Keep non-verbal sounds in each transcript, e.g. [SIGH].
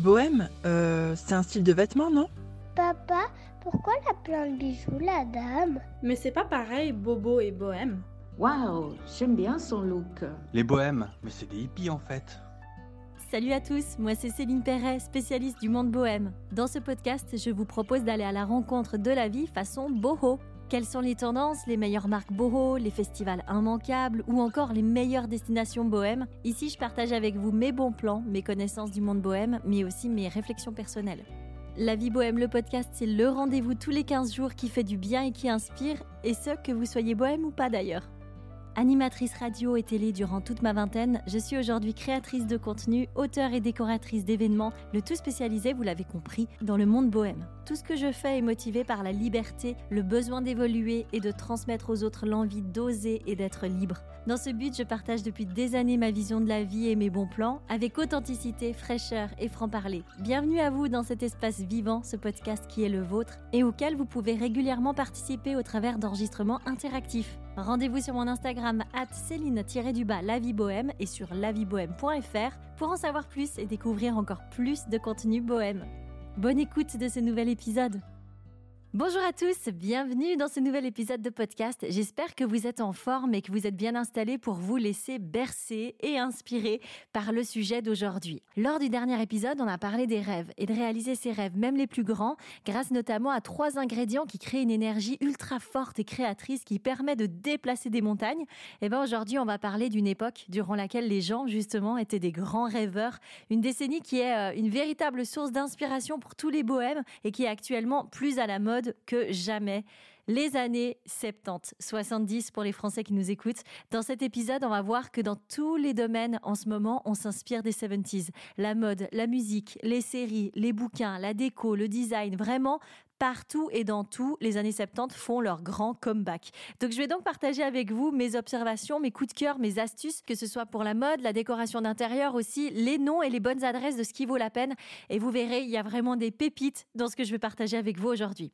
Bohème, euh, c'est un style de vêtement, non? Papa, pourquoi elle a plein de bijoux, la dame? Mais c'est pas pareil, bobo et bohème. Waouh, j'aime bien son look. Les bohèmes, mais c'est des hippies en fait. Salut à tous, moi c'est Céline Perret, spécialiste du monde bohème. Dans ce podcast, je vous propose d'aller à la rencontre de la vie façon boho. Quelles sont les tendances, les meilleures marques boho, les festivals immanquables ou encore les meilleures destinations bohème Ici, je partage avec vous mes bons plans, mes connaissances du monde bohème, mais aussi mes réflexions personnelles. La vie bohème, le podcast, c'est le rendez-vous tous les 15 jours qui fait du bien et qui inspire, et ce, que vous soyez bohème ou pas d'ailleurs. Animatrice radio et télé durant toute ma vingtaine, je suis aujourd'hui créatrice de contenu, auteure et décoratrice d'événements, le tout spécialisé, vous l'avez compris, dans le monde bohème. Tout ce que je fais est motivé par la liberté, le besoin d'évoluer et de transmettre aux autres l'envie d'oser et d'être libre. Dans ce but, je partage depuis des années ma vision de la vie et mes bons plans, avec authenticité, fraîcheur et franc-parler. Bienvenue à vous dans cet espace vivant, ce podcast qui est le vôtre, et auquel vous pouvez régulièrement participer au travers d'enregistrements interactifs. Rendez-vous sur mon Instagram Céline-du-bas La Vie Bohème et sur laviebohème.fr pour en savoir plus et découvrir encore plus de contenu bohème. Bonne écoute de ce nouvel épisode. Bonjour à tous, bienvenue dans ce nouvel épisode de podcast. J'espère que vous êtes en forme et que vous êtes bien installés pour vous laisser bercer et inspirer par le sujet d'aujourd'hui. Lors du dernier épisode, on a parlé des rêves et de réaliser ses rêves, même les plus grands, grâce notamment à trois ingrédients qui créent une énergie ultra forte et créatrice qui permet de déplacer des montagnes. Et bien aujourd'hui, on va parler d'une époque durant laquelle les gens justement étaient des grands rêveurs, une décennie qui est euh, une véritable source d'inspiration pour tous les bohèmes et qui est actuellement plus à la mode que jamais. Les années 70, 70 pour les Français qui nous écoutent. Dans cet épisode, on va voir que dans tous les domaines en ce moment, on s'inspire des 70s. La mode, la musique, les séries, les bouquins, la déco, le design, vraiment partout et dans tout, les années 70 font leur grand comeback. Donc je vais donc partager avec vous mes observations, mes coups de cœur, mes astuces, que ce soit pour la mode, la décoration d'intérieur aussi, les noms et les bonnes adresses de ce qui vaut la peine. Et vous verrez, il y a vraiment des pépites dans ce que je vais partager avec vous aujourd'hui.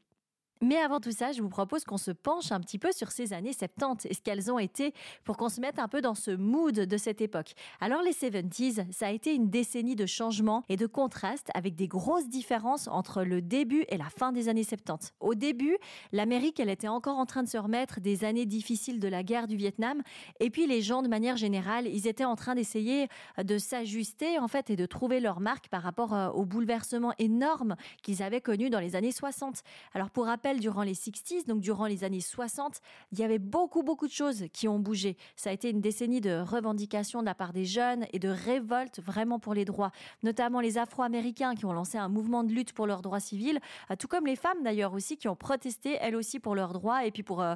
Mais avant tout ça, je vous propose qu'on se penche un petit peu sur ces années 70 et ce qu'elles ont été pour qu'on se mette un peu dans ce mood de cette époque. Alors les 70s, ça a été une décennie de changement et de contraste avec des grosses différences entre le début et la fin des années 70. Au début, l'Amérique, elle était encore en train de se remettre des années difficiles de la guerre du Vietnam et puis les gens de manière générale, ils étaient en train d'essayer de s'ajuster en fait et de trouver leur marque par rapport euh, au bouleversement énorme qu'ils avaient connu dans les années 60. Alors pour rappel, durant les 60s, donc durant les années 60, il y avait beaucoup, beaucoup de choses qui ont bougé. Ça a été une décennie de revendications de la part des jeunes et de révolte vraiment pour les droits, notamment les Afro-Américains qui ont lancé un mouvement de lutte pour leurs droits civils, euh, tout comme les femmes d'ailleurs aussi qui ont protesté elles aussi pour leurs droits et puis pour euh,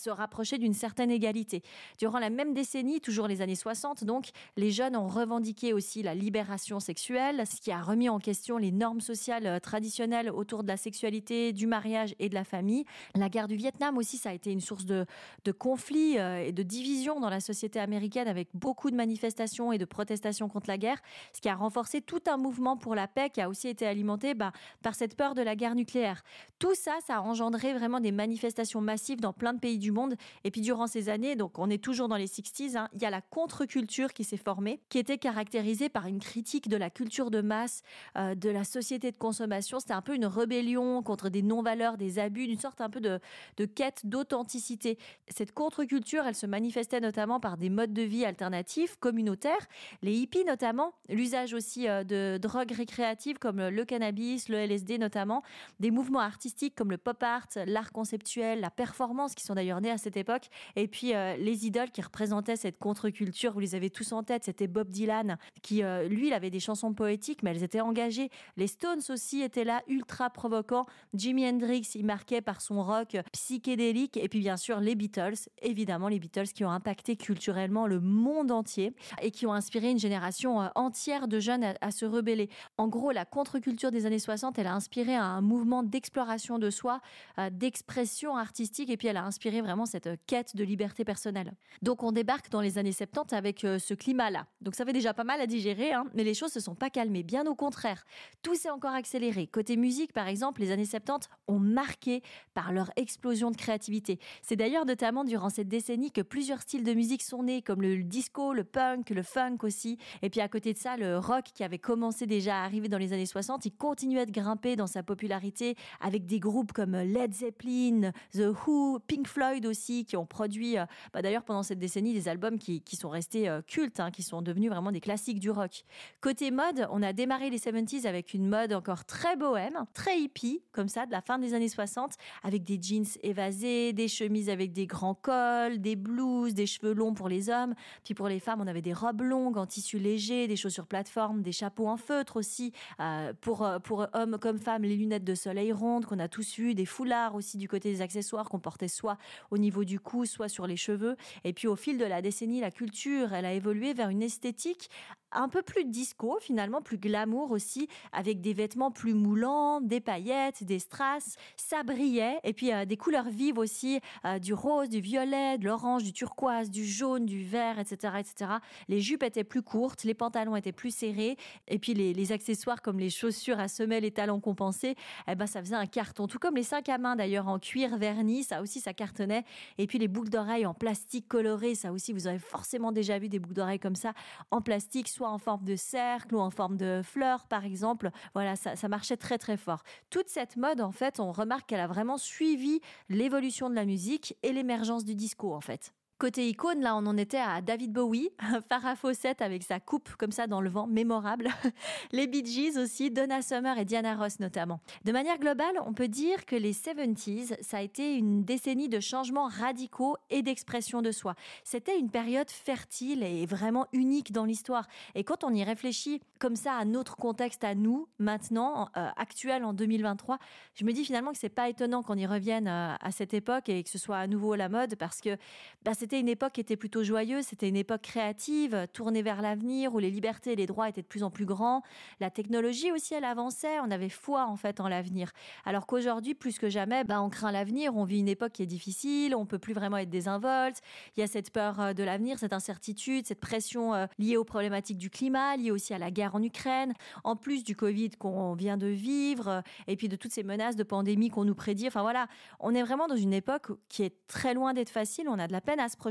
se rapprocher d'une certaine égalité. Durant la même décennie, toujours les années 60, donc, les jeunes ont revendiqué aussi la libération sexuelle, ce qui a remis en question les normes sociales euh, traditionnelles autour de la sexualité, du mariage et de la famille. La guerre du Vietnam aussi, ça a été une source de, de conflits euh, et de divisions dans la société américaine avec beaucoup de manifestations et de protestations contre la guerre, ce qui a renforcé tout un mouvement pour la paix qui a aussi été alimenté bah, par cette peur de la guerre nucléaire. Tout ça, ça a engendré vraiment des manifestations massives dans plein de pays du monde. Et puis durant ces années, donc on est toujours dans les 60s, hein, il y a la contre-culture qui s'est formée, qui était caractérisée par une critique de la culture de masse, euh, de la société de consommation. C'était un peu une rébellion contre des non-valeurs, des abus, d'une sorte un peu de, de quête d'authenticité. Cette contre-culture, elle se manifestait notamment par des modes de vie alternatifs, communautaires, les hippies notamment, l'usage aussi euh, de drogues récréatives comme le cannabis, le LSD notamment, des mouvements artistiques comme le pop art, l'art conceptuel, la performance qui sont d'ailleurs nés à cette époque, et puis euh, les idoles qui représentaient cette contre-culture, vous les avez tous en tête, c'était Bob Dylan qui, euh, lui, il avait des chansons poétiques, mais elles étaient engagées. Les Stones aussi étaient là, ultra provoquants. Jimi Hendrix, il marquait par son rock psychédélique. Et puis bien sûr les Beatles, évidemment les Beatles qui ont impacté culturellement le monde entier et qui ont inspiré une génération euh, entière de jeunes à, se rebeller. En gros, la contre-culture des années 60, elle a inspiré un mouvement d'exploration de soi, euh, d'expression artistique et puis elle a inspiré vraiment cette euh, quête de liberté personnelle. Donc on débarque dans les années 70 avec ce climat-là. Donc ça fait déjà pas mal à digérer, hein, mais les choses se sont pas calmées, bien au contraire. Tout s'est encore accéléré. Côté musique, par exemple, les années 70 ont marqués par leur explosion de créativité. C'est d'ailleurs notamment durant cette décennie que plusieurs styles de musique sont nés, comme le disco, le punk, le funk aussi. Et puis à côté de ça, le rock qui avait commencé déjà à arriver dans les années 60, il continuait de grimper dans sa popularité avec des groupes comme Led Zeppelin, The Who, Pink Floyd aussi, qui ont produit euh, bah, d'ailleurs pendant cette décennie des albums qui, sont restés euh, cultes, hein, qui sont devenus vraiment des classiques du rock. Côté mode, on a démarré les 70s avec une mode encore très bohème, très hippie, comme ça, de la fin des années 60, avec des jeans évasés, des chemises avec des grands cols, des blouses, des cheveux longs pour les hommes. Puis pour les femmes, on avait des robes longues en tissu léger, des chaussures plateforme, des chapeaux en feutre aussi. Euh, pour, pour hommes comme femmes, les lunettes de soleil rondes qu'on a tous eu, des foulards aussi du côté des accessoires qu'on portait soit au niveau du cou, soit sur les cheveux. Et puis au fil de la décennie, la culture, elle a évolué vers une esthétique un peu plus disco finalement, plus glamour aussi, avec des vêtements plus moulants, des paillettes, des strass. Ça brillait et puis euh, des couleurs vives aussi, euh, du rose, du violet, de l'orange, du turquoise, du jaune, du vert, etc., etc. Les jupes étaient plus courtes, les pantalons étaient plus serrés et puis les, accessoires comme les chaussures à semelles et talons compensés, eh ben ça faisait un carton. Tout comme les sacs à main d'ailleurs en cuir verni, ça aussi ça cartonnait. Et puis les boucles d'oreilles en plastique coloré, ça aussi vous avez forcément déjà vu des boucles d'oreilles comme ça en plastique, soit en forme de cercle ou en forme de fleur, par exemple. Voilà, ça, marchait très très fort. Toute cette mode, en fait, on remarque qu'elle a vraiment suivi l'évolution de la musique et l'émergence du disco, en fait. Côté icône, là, on en était à David Bowie, [LAUGHS] Farah Fawcett avec sa coupe comme ça dans le vent, mémorable. [LAUGHS] Les Bee Gees aussi, Donna Summer et Diana Ross notamment. De manière globale, on peut dire que les 70s, ça a été une décennie de changements radicaux et d'expression de soi. C'était une période fertile et vraiment unique dans l'histoire. Et quand on y réfléchit comme ça à notre contexte à nous, maintenant, euh, actuel en 2023, je me dis finalement que c'est pas étonnant qu'on y revienne euh, à cette époque et que ce soit à nouveau la mode parce que bah, c'était c'était une époque qui était plutôt joyeuse, c'était une époque créative, tournée vers l'avenir, où les libertés et les droits étaient de plus en plus grands. La technologie aussi, elle avançait, on avait foi en fait en l'avenir. Alors qu'aujourd'hui, plus que jamais, bah, on craint l'avenir, on vit une époque qui est difficile, on peut plus vraiment être désinvolte, il y a cette peur euh, de l'avenir, cette incertitude, cette pression euh, liée aux problématiques du climat, liée aussi à la guerre en Ukraine, en plus du Covid qu'on vient de vivre, euh, et puis de toutes ces menaces de pandémie qu'on nous prédit. Enfin voilà, on est vraiment dans une époque qui est très loin d'être facile, on a de la peine à se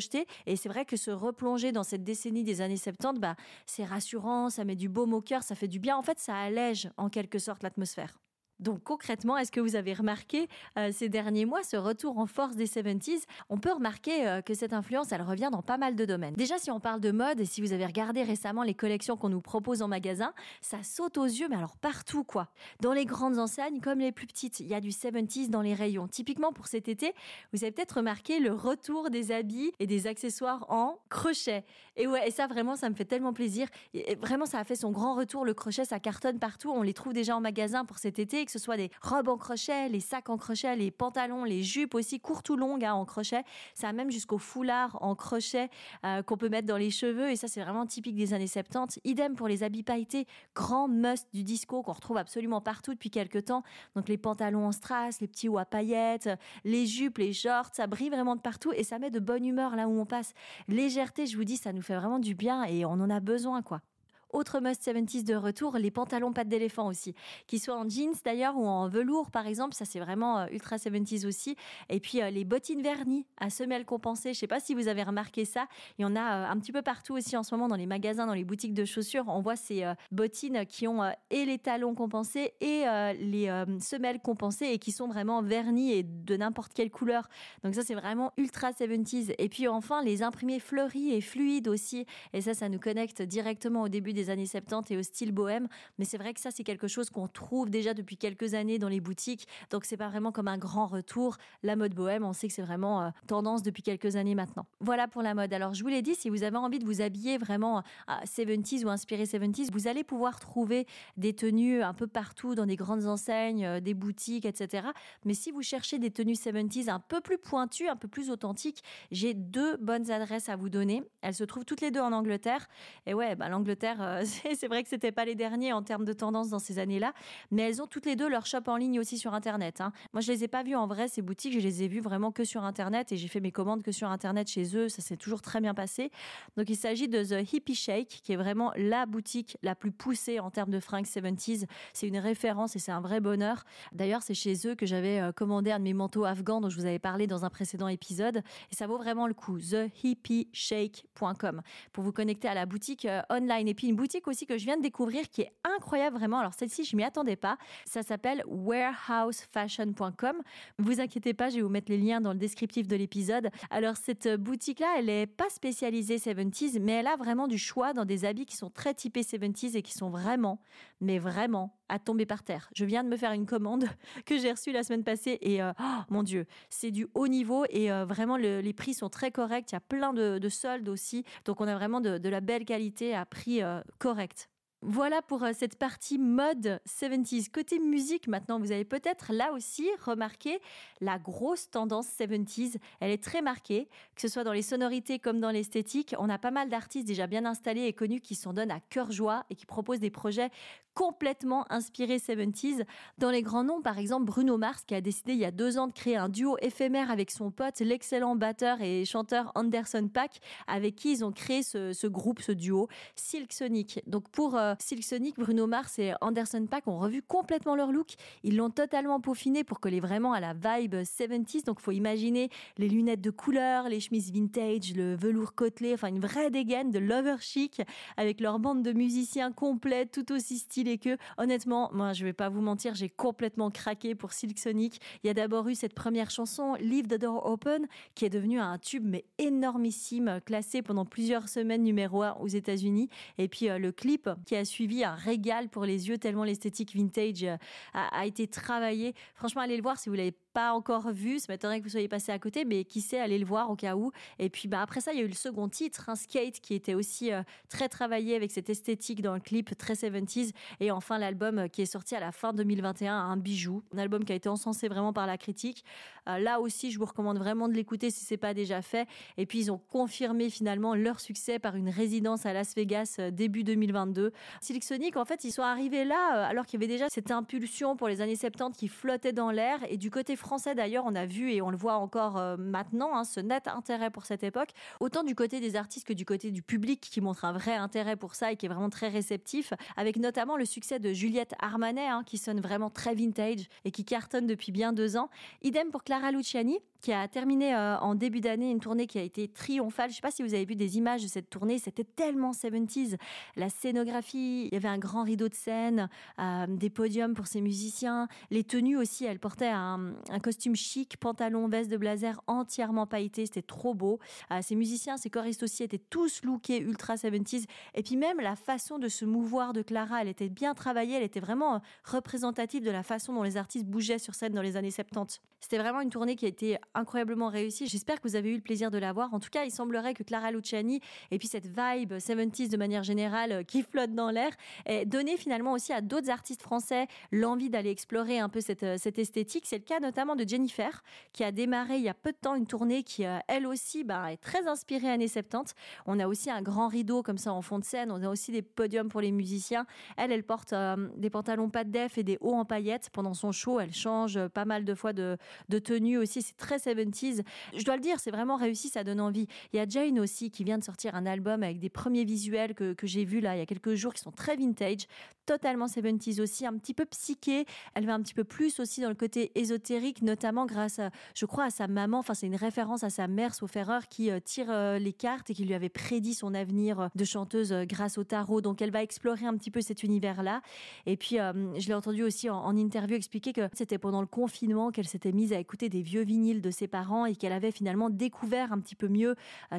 Et c'est vrai que se replonger dans cette décennie des années 70, bah, c'est rassurant, ça met du baume au cœur, ça fait du bien. En fait, ça allège en quelque sorte l'atmosphère. Donc concrètement, est-ce que vous avez remarqué euh, ces derniers mois ce retour en force des 70s On peut remarquer euh, que cette influence, elle revient dans pas mal de domaines. Déjà, si on parle de mode, et si vous avez regardé récemment les collections qu'on nous propose en magasin, ça saute aux yeux, mais alors partout quoi. Dans les grandes enseignes comme les plus petites, il y a du 70s dans les rayons. Typiquement pour cet été, vous avez peut-être remarqué le retour des habits et des accessoires en crochet. Et ouais, et ça vraiment, ça me fait tellement plaisir. Et vraiment, ça a fait son grand retour. Le crochet, ça cartonne partout. On les trouve déjà en magasin pour cet été que ce soit des robes en crochet, les sacs en crochet, les pantalons, les jupes aussi courtes ou longues hein, en crochet. Ça a même jusqu'au foulard en crochet euh, qu'on peut mettre dans les cheveux. Et ça, c'est vraiment typique des années 70. Idem pour les habits pailletés, grand must du disco qu'on retrouve absolument partout depuis quelques temps. Donc les pantalons en strass, les petits hauts à paillettes, les jupes, les shorts, ça brille vraiment de partout et ça met de bonne humeur là où on passe. Légèreté, je vous dis, ça nous fait vraiment du bien et on en a besoin, quoi. Autre must 70s de retour, les pantalons pattes d'éléphant aussi, qui soient en jeans d'ailleurs ou en velours par exemple, ça c'est vraiment euh, ultra 70s aussi. Et puis euh, les bottines vernies à semelles compensées, je sais pas si vous avez remarqué ça, il y en a euh, un petit peu partout aussi en ce moment dans les magasins, dans les boutiques de chaussures, on voit ces bottines qui ont et les talons compensés et les semelles compensées et qui sont vraiment vernies et de n'importe quelle couleur. Donc ça c'est vraiment ultra 70s. Et puis enfin les imprimés fleuris et fluides aussi, et ça ça nous connecte directement au début des années 70 et au style bohème. Mais c'est vrai que ça, c'est quelque chose qu'on trouve déjà depuis quelques années dans les boutiques. Donc, c'est pas vraiment comme un grand retour. La mode bohème, on sait que c'est vraiment euh, tendance depuis quelques années maintenant. Voilà pour la mode. Alors, je vous l'ai dit, si vous avez envie de vous habiller vraiment à 70s ou inspiré 70s, vous allez pouvoir trouver des tenues un peu partout dans des grandes enseignes, euh, des boutiques, etc. Mais si vous cherchez des tenues 70s un peu plus pointues, un peu plus authentiques, j'ai deux bonnes adresses à vous donner. Elles se trouvent toutes les deux en Angleterre. Et ouais, bah, l'Angleterre, euh, [LAUGHS] c'est vrai que c'était pas les derniers en termes de tendance dans ces années-là, mais elles ont toutes les deux leur shop en ligne aussi sur Internet. Hein. Moi, je les ai pas vues en vrai, ces boutiques, je les ai vues vraiment que sur Internet et j'ai fait mes commandes que sur Internet chez eux. Ça s'est toujours très bien passé. Donc, il s'agit de The Hippie Shake, qui est vraiment la boutique la plus poussée en termes de fringues 70s. C'est une référence et c'est un vrai bonheur. D'ailleurs, c'est chez eux que j'avais euh, commandé un de mes manteaux afghans dont je vous avais parlé dans un précédent épisode et ça vaut vraiment le coup. TheHippieShake.com pour vous connecter à la boutique euh, online. Et puis une boutique aussi que je viens de découvrir qui est incroyable vraiment. Alors celle-ci, je m'y attendais pas. Ça s'appelle warehousefashion.com. Vous inquiétez pas, je vais vous mettre les liens dans le descriptif de l'épisode. Alors cette boutique-là, elle est pas spécialisée 70s, mais elle a vraiment du choix dans des habits qui sont très typés 70s et qui sont vraiment, mais vraiment à tomber par terre. Je viens de me faire une commande [LAUGHS] que j'ai reçue la semaine passée et euh, oh, mon Dieu, c'est du haut niveau et euh, vraiment les prix sont très corrects. Il y a plein de, soldes aussi. Donc on a vraiment de, la belle qualité à prix euh, correct. Voilà pour euh, cette partie mode 70s. Côté musique, maintenant, vous avez peut-être là aussi remarqué la grosse tendance 70s. Elle est très marquée, que ce soit dans les sonorités comme dans l'esthétique. On a pas mal d'artistes déjà bien installés et connus qui s'en donnent à cœur joie et qui proposent des projets complètement inspirés 70s. Dans les grands noms, par exemple, Bruno Mars, qui a décidé il y a deux ans de créer un duo éphémère avec son pote, l'excellent batteur et chanteur Anderson Pack, avec qui ils ont créé ce, groupe, ce duo, Silk Sonic. Donc pour euh, Silk Sonic, Bruno Mars et Anderson Pack ont revu complètement leur look. Ils l'ont totalement peaufiné pour coller vraiment à la vibe 70s. Donc, faut imaginer les lunettes de couleur, les chemises vintage, le velours côtelé, enfin, une vraie dégaine de lover chic avec leur bande de musiciens complète, tout aussi stylé que. Honnêtement, moi, je vais pas vous mentir, j'ai complètement craqué pour Silk Sonic. Il y a d'abord eu cette première chanson, Leave the Door Open, qui est devenue un tube, mais énormissime, classé pendant plusieurs semaines numéro 1 aux États-Unis. Et puis, euh, le clip qui a suivi un régal pour les yeux tellement l'esthétique vintage euh, a, a, été travaillée. Franchement, allez le voir si vous l'avez pas encore vu. Ça m'étonnerait que vous soyez passé à côté, mais qui sait, aller le voir au cas où. Et puis bah, après ça, il y a eu le second titre, un Skate, qui était aussi euh, très travaillé avec cette esthétique dans le clip, très 70s. Et enfin, l'album euh, qui est sorti à la fin 2021, un bijou. Un album qui a été encensé vraiment par la critique. Euh, là aussi, je vous recommande vraiment de l'écouter si c'est pas déjà fait. Et puis, ils ont confirmé finalement leur succès par une résidence à Las Vegas début 2022. Silk Sonic, en fait, ils sont arrivés là alors qu'il y avait déjà cette impulsion pour les années 70 qui flottait dans l'air. Et du côté français d'ailleurs, on a vu et on le voit encore euh, maintenant, hein, ce net intérêt pour cette époque, autant du côté des artistes que du côté du public qui montre un vrai intérêt pour ça et qui est vraiment très réceptif, avec notamment le succès de Juliette Armanet, hein, qui sonne vraiment très vintage et qui cartonne depuis bien deux ans. Idem pour Clara Luciani, qui a terminé euh, en début d'année une tournée qui a été triomphale. Je ne sais pas si vous avez vu des images de cette tournée, c'était tellement 70s. La scénographie, il y avait un grand rideau de scène, euh, des podiums pour ses musiciens, les tenues aussi, elle portait un, costume chic, pantalon, veste de blazer entièrement pailleté, c'était trop beau. Euh, ses musiciens, ses choristes aussi étaient tous lookés ultra 70s. Et puis même la façon de se mouvoir de Clara, elle était bien travaillée, elle était vraiment représentative de la façon dont les artistes bougeaient sur scène dans les années 70. C'était vraiment une tournée qui a été incroyablement réussie. J'espère que vous avez eu le plaisir de la voir. En tout cas, il semblerait que Clara Luciani et puis cette vibe 70s de manière générale euh, qui flotte dans l'air ait donné finalement aussi à d'autres artistes français l'envie d'aller explorer un peu cette, euh, cette esthétique. C'est le cas notamment de Jennifer qui a démarré il y a peu de temps une tournée qui euh, elle aussi bah, est très inspirée années 70. On a aussi un grand rideau comme ça en fond de scène. On a aussi des podiums pour les musiciens. Elle, elle porte des pantalons pas de def et des hauts en paillettes pendant son show. Elle change pas mal de fois de, de tenue aussi. C'est très 70s. Je dois le dire, c'est vraiment réussi, ça donne envie. Il y a Jane aussi qui vient de sortir un album avec des premiers visuels que, j'ai vus là il y a quelques jours qui sont très vintage, totalement 70s aussi, un petit peu psyché. Elle va un petit peu plus aussi dans le côté ésotérique, notamment grâce, à, je crois, à sa maman. Enfin, c'est une référence à sa mère, sauf erreur, qui euh, tire euh, les cartes et qui lui avait prédit son avenir euh, de chanteuse grâce au tarot. Donc, elle va explorer un petit peu cet univers-là. Et puis, je l'ai entendu aussi en interview expliquer que c'était pendant le confinement qu'elle s'était mise à écouter des vieux vinyles de ses parents et qu'elle avait finalement découvert un petit peu mieux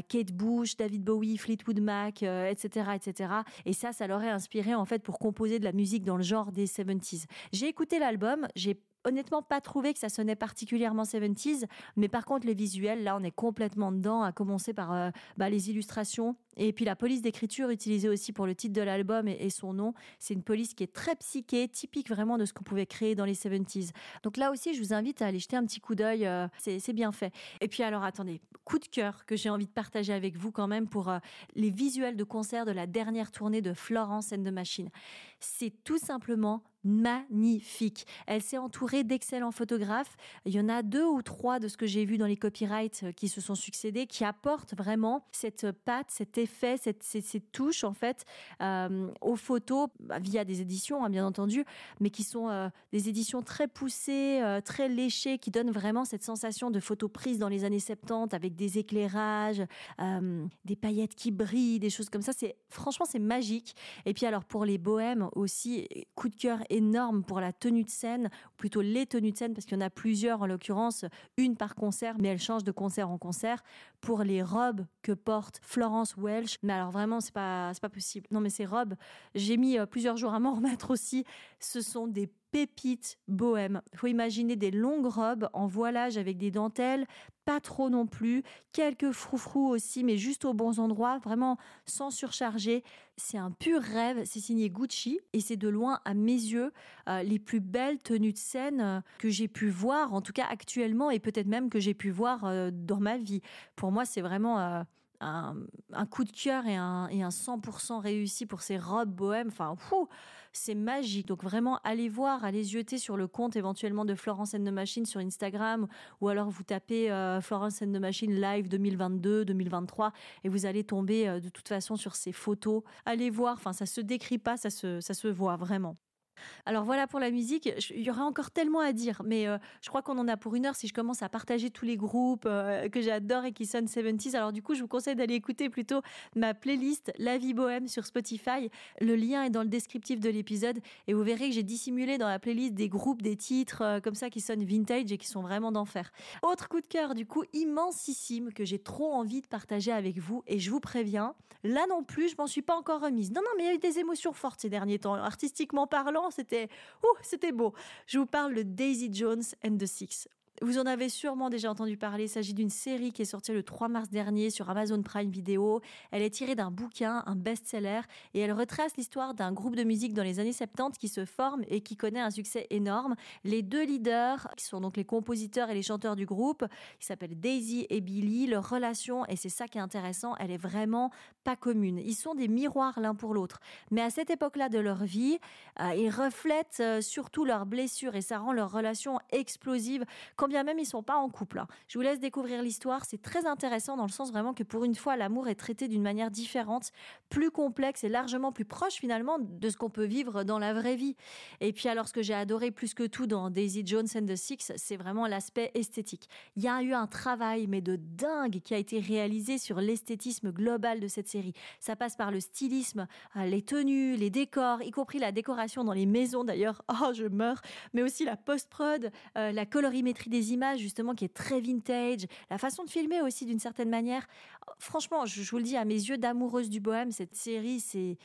Kate Bush, David Bowie, Fleetwood Mac, etc., etc. Et ça, ça l'aurait inspiré en fait pour composer de la musique dans le genre des 70s. J'ai écouté l'album, j'ai honnêtement pas trouvé que ça sonnait particulièrement 70s, mais par contre les visuels, là on est complètement dedans, à commencer par euh, bah, les illustrations Et puis la police d'écriture utilisée aussi pour le titre de l'album et, son nom, c'est une police qui est très psyché, typique vraiment de ce qu'on pouvait créer dans les 70s. Donc là aussi, je vous invite à aller jeter un petit coup d'œil, euh, c'est bien fait. Et puis alors attendez, coup de cœur que j'ai envie de partager avec vous quand même pour euh, les visuels de concert de la dernière tournée de Florence and the Machine. C'est tout simplement magnifique. Elle s'est entourée d'excellents photographes. Il y en a deux ou trois de ce que j'ai vu dans les copyrights euh, qui se sont succédés, qui apportent vraiment cette patte, cet effet, cette, ces, touches en fait euh, aux photos bah, via des éditions, hein, bien entendu, mais qui sont euh, des éditions très poussées, très léchées, qui donnent vraiment cette sensation de photos prises dans les années 70 avec des éclairages, des paillettes qui brillent, des choses comme ça. C'est franchement c'est magique. Et puis alors pour les bohèmes aussi, coup de cœur énorme pour la tenue de scène, ou plutôt les tenues de scène, parce qu'il y en a plusieurs en l'occurrence, une par concert, mais elle change de concert en concert, pour les robes que porte Florence Welch. Mais alors vraiment, c'est pas, pas possible. Non, mais ces robes, j'ai mis euh, plusieurs jours à m'en [LAUGHS] remettre aussi. Ce sont des pépites bohème. Faut imaginer des longues robes en voilage avec des dentelles, pas trop non plus, quelques froufrous aussi, mais juste aux bons endroits, vraiment sans surcharger. C'est un pur rêve, c'est signé Gucci et c'est de loin, à mes yeux, euh, les plus belles tenues de scène euh, que j'ai pu voir, en tout cas actuellement, et peut-être même que j'ai pu voir euh, dans ma vie. Pour moi, c'est vraiment un, coup de cœur et un, et un 100% réussi pour ces robes bohèmes. Enfin, c'est magique. Donc vraiment, allez voir, allez jeter sur le compte éventuellement de Florence and the Machine sur Instagram ou alors vous tapez euh, Florence and the Machine live 2022, 2023 et vous allez tomber euh, de toute façon sur ces photos. Allez voir, enfin ça se décrit pas, ça se, ça se voit vraiment. Alors voilà pour la musique. Il y aura encore tellement à dire, mais euh, je crois qu'on en a pour une heure si je commence à partager tous les groupes euh, que j'adore et qui sonnent 70s. Alors du coup, je vous conseille d'aller écouter plutôt ma playlist La vie bohème sur Spotify. Le lien est dans le descriptif de l'épisode et vous verrez que j'ai dissimulé dans la playlist des groupes, des titres euh, comme ça qui sonnent vintage et qui sont vraiment d'enfer. Autre coup de cœur, du coup, immensissime que j'ai trop envie de partager avec vous et je vous préviens, là non plus, je m'en suis pas encore remise. Non, non, mais il y a eu des émotions fortes ces derniers temps, artistiquement parlant c'était beau. Je vous parle de Daisy Jones and the Six. Vous en avez sûrement déjà entendu parler. Il s'agit d'une série qui est sortie le 3 mars dernier sur Amazon Prime Video. Elle est tirée d'un bouquin, un best-seller, et elle retrace l'histoire d'un groupe de musique dans les années 70 qui se forme et qui connaît un succès énorme. Les deux leaders, qui sont donc les compositeurs et les chanteurs du groupe, qui s'appellent Daisy et Billy, leur relation, et c'est ça qui est intéressant, elle est vraiment pas commune. Ils sont des miroirs l'un pour l'autre. Mais à cette époque-là de leur vie, euh, ils reflètent euh, surtout leurs blessures et ça rend leur relation explosive même ils sont pas en couple. Hein. Je vous laisse découvrir l'histoire. C'est très intéressant dans le sens vraiment que pour une fois, l'amour est traité d'une manière différente, plus complexe et largement plus proche finalement de ce qu'on peut vivre dans la vraie vie. Et puis alors, ce que j'ai adoré plus que tout dans Daisy Jones and the Six, c'est vraiment l'aspect esthétique. Il y a eu un travail, mais de dingue, qui a été réalisé sur l'esthétisme global de cette série. Ça passe par le stylisme, euh, les tenues, les décors, y compris la décoration dans les maisons d'ailleurs. Oh, je meurs. Mais aussi la post-prod, euh, la colorimétrie des images justement qui est très vintage, la façon de filmer aussi d'une certaine manière. Franchement, je, je vous le dis, à mes yeux d'amoureuse du bohème, cette série, c'est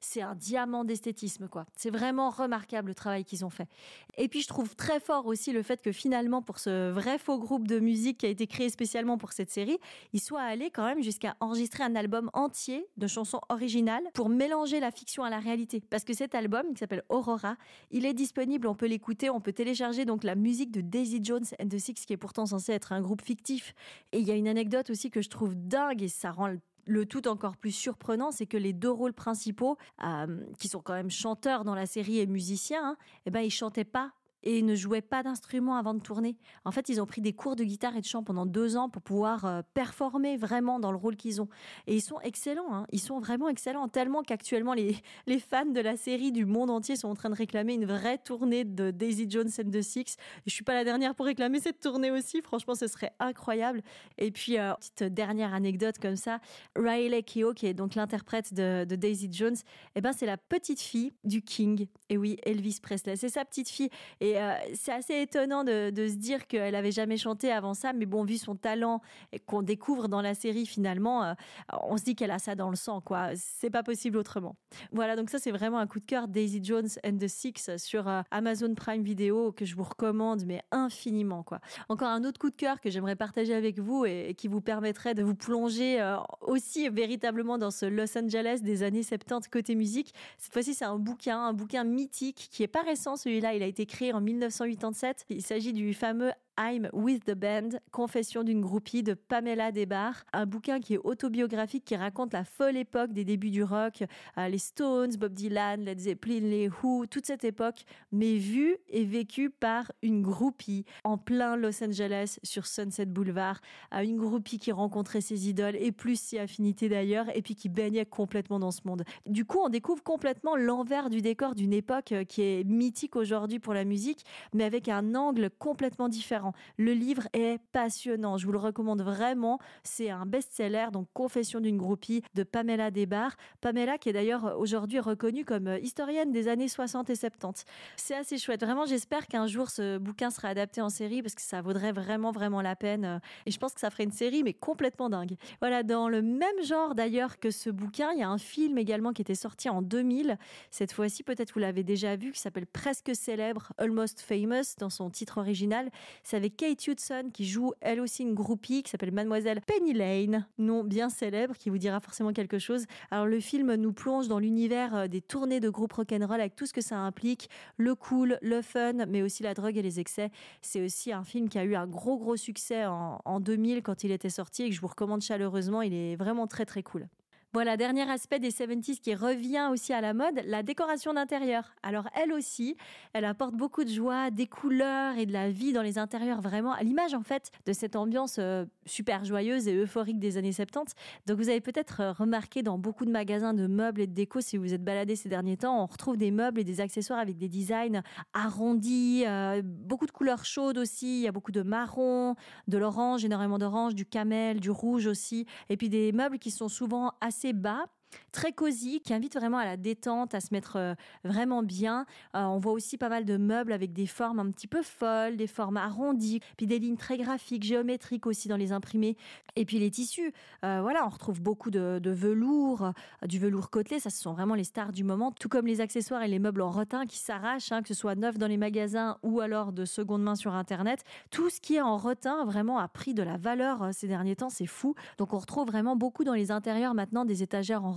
c'est un diamant d'esthétisme, quoi. C'est vraiment remarquable le travail qu'ils ont fait. Et puis, je trouve très fort aussi le fait que finalement, pour ce vrai faux groupe de musique qui a été créé spécialement pour cette série, ils soient allés quand même jusqu'à enregistrer un album entier de chansons originales pour mélanger la fiction à la réalité. Parce que cet album, qui s'appelle Aurora, il est disponible, on peut l'écouter, on peut télécharger donc la musique de Daisy Jones and the Six, qui est pourtant censé être un groupe fictif. Et il y a une anecdote aussi que je trouve dingue et ça rend le tout encore plus surprenant, c'est que les deux rôles principaux, euh, qui sont quand même chanteurs dans la série et musiciens, hein, eh ben chantaient pas et ne jouaient pas d'instruments avant de tourner. En fait, ils ont pris des cours de guitare et de chant pendant deux ans pour pouvoir euh, performer vraiment dans le rôle qu'ils ont. Et ils sont excellents, hein. ils sont vraiment excellents, tellement qu'actuellement les, les fans de la série du monde entier sont en train de réclamer une vraie tournée de Daisy Jones and the Six. Je suis pas la dernière pour réclamer cette tournée aussi, franchement, ce serait incroyable. Et puis, euh, petite dernière anecdote comme ça, Riley Keough, qui est donc l'interprète de, Daisy Jones, eh ben, c'est la petite fille du King. Et oui, Elvis Presley, c'est sa petite fille. Euh, c'est assez étonnant de, se dire qu'elle avait jamais chanté avant ça, mais bon, vu son talent qu'on découvre dans la série finalement, euh, on se dit qu'elle a ça dans le sang, quoi. C'est pas possible autrement. Voilà, donc ça c'est vraiment un coup de cœur Daisy Jones and the Six sur euh, Amazon Prime Video que je vous recommande, mais infiniment, quoi. Encore un autre coup de cœur que j'aimerais partager avec vous et, et, qui vous permettrait de vous plonger aussi véritablement dans ce Los Angeles des années 70 côté musique. Cette fois-ci, c'est un bouquin, un bouquin mythique qui est pas récent celui-là, il a été créé en 1987. Il s'agit du fameux I'm with the Band, Confession d'une groupie de Pamela Desbar, un bouquin qui est autobiographique qui raconte la folle époque des débuts du rock, euh, les Stones, Bob Dylan, Led Zeppelin, les Who, toute cette époque, mais vue et vécue par une groupie en plein Los Angeles sur Sunset Boulevard, une groupie qui rencontrait ses idoles et plus si affinités d'ailleurs, et puis qui baignait complètement dans ce monde. Du coup, on découvre complètement l'envers du décor d'une époque euh, qui est mythique aujourd'hui pour la musique, mais avec un angle complètement différent. Le livre est passionnant. Je vous le recommande vraiment. C'est un best-seller, donc Confession d'une groupie de Pamela Desbar. Pamela qui est d'ailleurs aujourd'hui reconnue comme historienne des années 60 et 70. C'est assez chouette. Vraiment, j'espère qu'un jour ce bouquin sera adapté en série parce que ça vaudrait vraiment, vraiment la peine. Et je pense que ça ferait une série, mais complètement dingue. Voilà, dans le même genre d'ailleurs que ce bouquin, il y a un film également qui était sorti en 2000. Cette fois-ci, peut-être vous l'avez déjà vu, qui s'appelle Presque célèbre, Almost Famous, dans son titre original. Avec Kate Hudson qui joue elle aussi une groupie qui s'appelle Mademoiselle Penny Lane, nom bien célèbre qui vous dira forcément quelque chose. Alors le film nous plonge dans l'univers des tournées de groupe rock'n'roll avec tout ce que ça implique, le cool, le fun, mais aussi la drogue et les excès. C'est aussi un film qui a eu un gros gros succès en, en 2000 quand il était sorti et que je vous recommande chaleureusement. Il est vraiment très très cool. Voilà, dernier aspect des 70s qui revient aussi à la mode, la décoration d'intérieur. Alors elle aussi, elle apporte beaucoup de joie, des couleurs et de la vie dans les intérieurs, vraiment à l'image en fait de cette ambiance euh, super joyeuse et euphorique des années 70. Donc vous avez peut-être remarqué dans beaucoup de magasins de meubles et de déco, si vous êtes baladé ces derniers temps, on retrouve des meubles et des accessoires avec des designs arrondis, euh, beaucoup de couleurs chaudes aussi, il y a beaucoup de marron, de l'orange, énormément d'orange, du camel, du rouge aussi, et puis des meubles qui sont souvent assez bas très cosy, qui invite vraiment à la détente, à se mettre euh, vraiment bien. Euh, on voit aussi pas mal de meubles avec des formes un petit peu folles, des formes arrondies, puis des lignes très graphiques, géométriques aussi dans les imprimés. Et puis les tissus, euh, voilà, on retrouve beaucoup de, velours, du velours côtelé, ça ce sont vraiment les stars du moment, tout comme les accessoires et les meubles en rotin qui s'arrachent, hein, que ce soit neuf dans les magasins ou alors de seconde main sur Internet. Tout ce qui est en rotin vraiment a pris de la valeur ces derniers temps, c'est fou. Donc on retrouve vraiment beaucoup dans les intérieurs maintenant des étagères en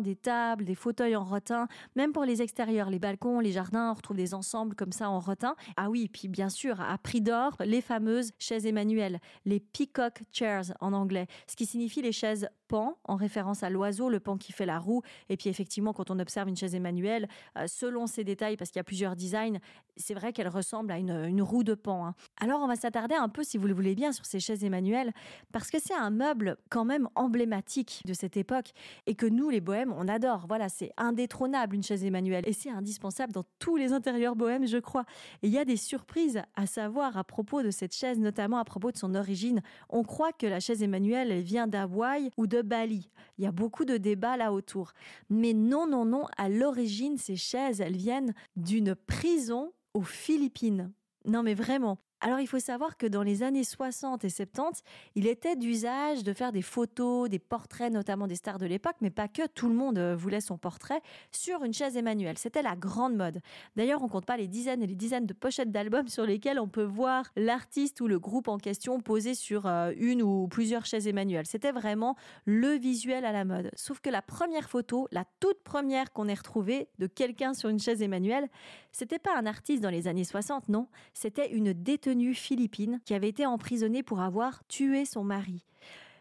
des tables, des fauteuils en rotin, même pour les extérieurs, les balcons, les jardins, on retrouve des ensembles comme ça en rotin. Ah oui, puis bien sûr, à prix d'or, les fameuses chaises Emmanuel, les peacock chairs en anglais, ce qui signifie les chaises pan, en référence à l'oiseau, le pan qui fait la roue. Et puis effectivement, quand on observe une chaise Emmanuel, euh, selon ses détails, parce qu'il y a plusieurs designs, c'est vrai qu'elle ressemble à une, une, roue de pan. Hein. Alors on va s'attarder un peu, si vous le voulez bien, sur ces chaises Emmanuel, parce que c'est un meuble quand même emblématique de cette époque et que nous, les bohèmes, on adore. Voilà, c'est indétrônable une chaise Emmanuel et c'est indispensable dans tous les intérieurs bohèmes, je crois. Et il y a des surprises à savoir à propos de cette chaise, notamment à propos de son origine. On croit que la chaise Emmanuel elle vient d'Hawaï ou de Bali. Il y a beaucoup de débats là autour. Mais non, non, non, à l'origine, ces chaises, elles viennent d'une prison aux Philippines. Non mais vraiment. Alors il faut savoir que dans les années 60 et 70, il était d'usage de faire des photos, des portraits notamment des stars de l'époque, mais pas que, tout le monde euh, voulait son portrait sur une chaise Emmanuel. C'était la grande mode. D'ailleurs, on compte pas les dizaines et les dizaines de pochettes d'albums sur lesquelles on peut voir l'artiste ou le groupe en question posé sur euh, une ou plusieurs chaises Emmanuel. C'était vraiment le visuel à la mode. Sauf que la première photo, la toute première qu'on ait retrouvée de quelqu'un sur une chaise Emmanuel, c'était pas un artiste dans les années 60, non, c'était une détenue philippine qui avait été emprisonnée pour avoir tué son mari.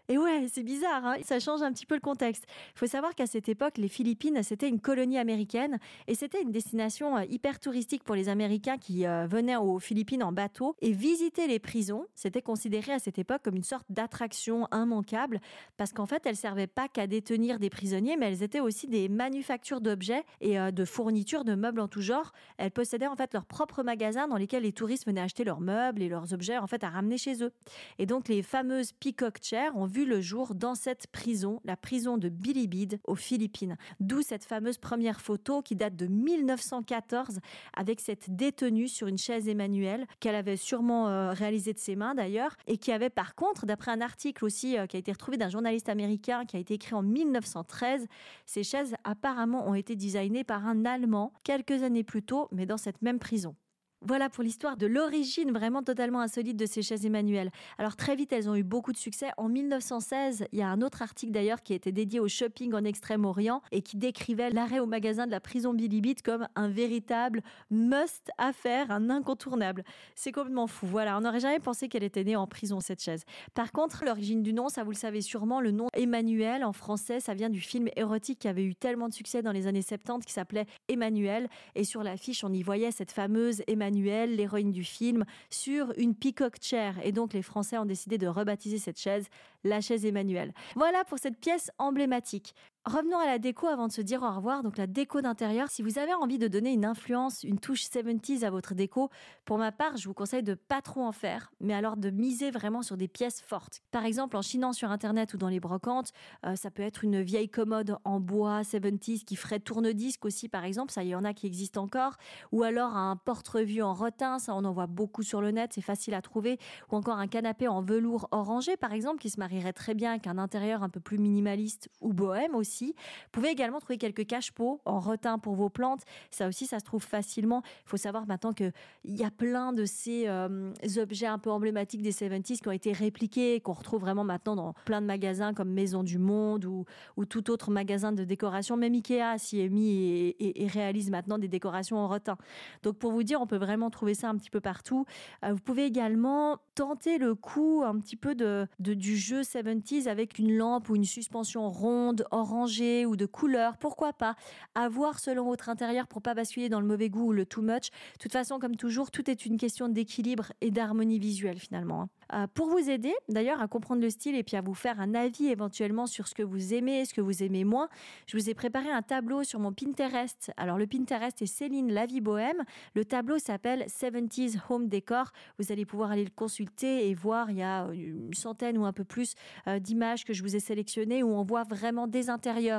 Et ouais, c'est bizarre, hein ça change un petit peu le contexte. Il faut savoir qu'à cette époque, les Philippines, c'était une colonie américaine et c'était une destination euh, hyper touristique pour les Américains qui euh, venaient aux Philippines en bateau. Et visiter les prisons, c'était considéré à cette époque comme une sorte d'attraction immanquable parce qu'en fait, elles servaient pas qu'à détenir des prisonniers, mais elles étaient aussi des manufactures d'objets et euh, de fournitures de meubles en tout genre. Elles possédaient en fait leur propre magasin dans lesquels les touristes venaient acheter leurs meubles et leurs objets en fait à ramener chez eux. Et donc, les fameuses peacock chairs ont vu le jour dans cette prison, la prison de Bilibid aux Philippines. D'où cette fameuse première photo qui date de 1914 avec cette détenue sur une chaise Emmanuel qu'elle avait sûrement euh, réalisée de ses mains d'ailleurs et qui avait par contre, d'après un article aussi euh, qui a été retrouvé d'un journaliste américain qui a été écrit en 1913, ces chaises apparemment ont été designées par un Allemand quelques années plus tôt, mais dans cette même prison. Voilà pour l'histoire de l'origine vraiment totalement insolite de ces chaises Emmanuel. Alors très vite, elles ont eu beaucoup de succès. En 1916, il y a un autre article d'ailleurs qui était dédié au shopping en Extrême-Orient et qui décrivait l'arrêt au magasin de la prison Bilibit comme un véritable must à faire, un incontournable. C'est complètement fou. Voilà, on n'aurait jamais pensé qu'elle était née en prison cette chaise. Par contre, l'origine du nom, ça vous le savez sûrement, le nom Emmanuel en français, ça vient du film érotique qui avait eu tellement de succès dans les années 70 qui s'appelait Emmanuel et sur l'affiche, on y voyait cette fameuse Emmanuel l'héroïne du film, sur une peacock chair. Et donc les Français ont décidé de rebaptiser cette chaise la chaise Emmanuel. Voilà pour cette pièce emblématique. Revenons à la déco avant de se dire au revoir. Donc la déco d'intérieur, si vous avez envie de donner une influence, une touche 70s à votre déco, pour ma part, je vous conseille de pas trop en faire, mais alors de miser vraiment sur des pièces fortes. Par exemple, en chinant sur internet ou dans les brocantes, euh, ça peut être une vieille commode en bois 70s qui ferait tourne-disque aussi par exemple, ça il y en a qui existent encore, ou alors un porte-revue en rotin, ça on en voit beaucoup sur le net, c'est facile à trouver, ou encore un canapé en velours orangé par exemple qui se marierait très bien avec un intérieur un peu plus minimaliste ou bohème aussi vous pouvez également trouver quelques cache-pots en retin pour vos plantes. Ça aussi, ça se trouve facilement. Il faut savoir maintenant qu'il y a plein de ces euh, objets un peu emblématiques des 70s qui ont été répliqués, qu'on retrouve vraiment maintenant dans plein de magasins comme Maison du Monde ou, ou tout autre magasin de décoration. Même Ikea s'y est mis et, réalise maintenant des décorations en retin. Donc pour vous dire, on peut vraiment trouver ça un petit peu partout. Euh, vous pouvez également tenter le coup un petit peu du jeu 70s avec une lampe ou une suspension ronde, orange ou de couleur, pourquoi pas avoir selon votre intérieur pour pas basculer dans le mauvais goût ou le too much. De toute façon, comme toujours, tout est une question d'équilibre et d'harmonie visuelle finalement. Hein. Euh, pour vous aider d'ailleurs à comprendre le style et puis à vous faire un avis éventuellement sur ce que vous aimez, ce que vous aimez moins, je vous ai préparé un tableau sur mon Pinterest. Alors le Pinterest est Céline La Vie Bohème. Le tableau s'appelle 70s Home Decor. Vous allez pouvoir aller le consulter et voir, il y a une centaine ou un peu plus euh, d'images que je vous ai sélectionnées où on voit vraiment des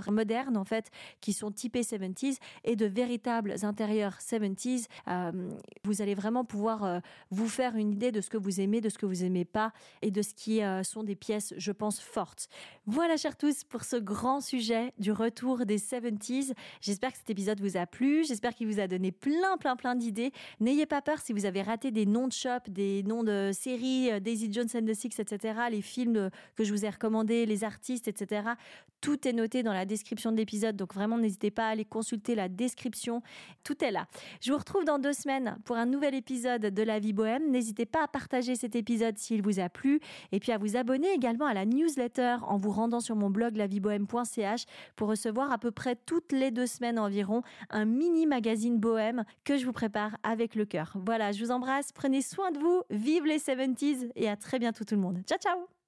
modernes en fait qui sont typés 70s et de véritables intérieurs 70s. Euh, vous allez vraiment pouvoir vous faire une idée de ce que vous aimez, de ce que vous aimez pas et de ce qui euh, sont des pièces, je pense, fortes. Voilà, chers tous, pour ce grand sujet du retour des 70s. J'espère que cet épisode vous a plu. J'espère qu'il vous a donné plein, plein, plein d'idées. N'ayez pas peur si vous avez raté des noms de shop, des noms de séries, euh, Daisy Jones and the Six, etc., les films euh, que je vous ai recommandés, les artistes, etc. Tout est noté dans la description de l'épisode. Donc vraiment, n'hésitez pas à aller consulter la description. Tout est là. Je vous retrouve dans deux semaines pour un nouvel épisode de La vie bohème. N'hésitez pas à partager cet épisode s'il vous a plu et puis à vous abonner également à la newsletter en vous rendant sur mon blog laviebohème.ch pour recevoir à peu près toutes les deux semaines environ un mini magazine bohème que je vous prépare avec le cœur. Voilà, je vous embrasse, prenez soin de vous, vive les 70s et à très bientôt tout le monde. Ciao ciao